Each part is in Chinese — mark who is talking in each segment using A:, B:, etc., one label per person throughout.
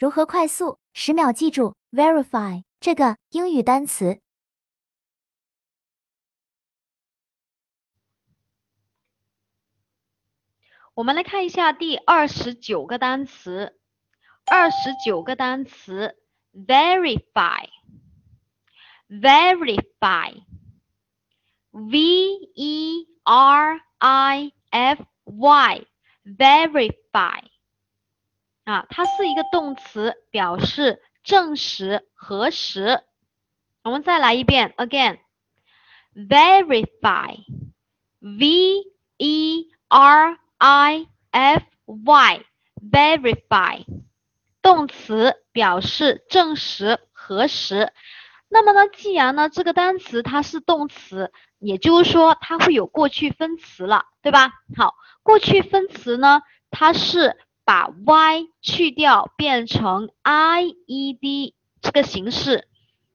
A: 如何快速十秒记住 verify 这个英语单词？
B: 我们来看一下第二十九个单词。二十九个单词，verify，verify，v e r i f y，verify，啊，它是一个动词，表示证实、核实。我们再来一遍，again，verify，v e r i f y，verify。动词表示证实、核实。那么呢，既然呢这个单词它是动词，也就是说它会有过去分词了，对吧？好，过去分词呢，它是把 y 去掉变成 i e d 这个形式。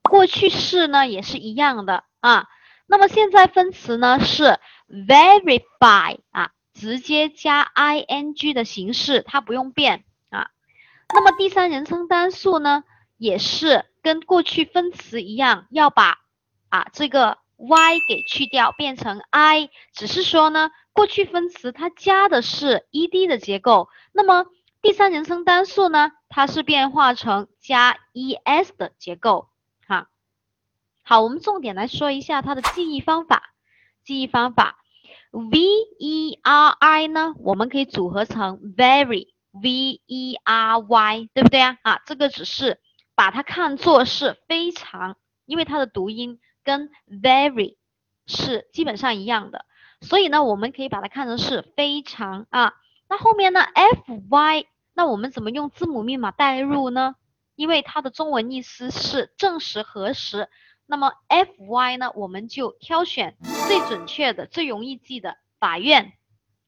B: 过去式呢也是一样的啊。那么现在分词呢是 verify 啊，直接加 i n g 的形式，它不用变啊。那么第三人称单数呢，也是跟过去分词一样，要把啊这个 y 给去掉，变成 i。只是说呢，过去分词它加的是 e d 的结构，那么第三人称单数呢，它是变化成加 e s 的结构。哈，好，我们重点来说一下它的记忆方法。记忆方法，v e r i 呢，我们可以组合成 very。v e r y 对不对啊？啊，这个只是把它看作是非常，因为它的读音跟 very 是基本上一样的，所以呢，我们可以把它看成是非常啊。那后面呢，f y，那我们怎么用字母密码代入呢？因为它的中文意思是证实、核实，那么 f y 呢，我们就挑选最准确的、最容易记的法院，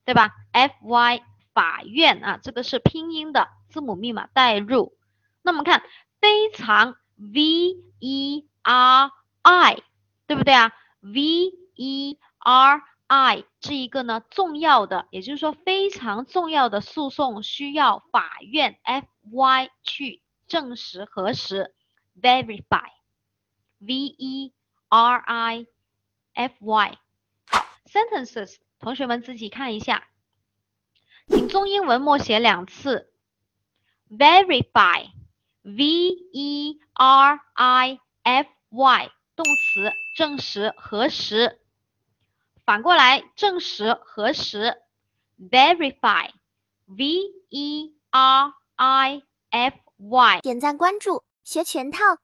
B: 对吧？f y。法院啊，这个是拼音的字母密码代入。那我们看非常 v e r i，对不对啊？v e r i 这一个呢重要的，也就是说非常重要的诉讼需要法院 f y 去证实核实 verify，v e r i f y。好，sentences，同学们自己看一下。请中英文默写两次，verify，v e r i f y，动词，证实、核实。反过来，证实、核实，verify，v e r i f y。
A: 点赞关注，学全套。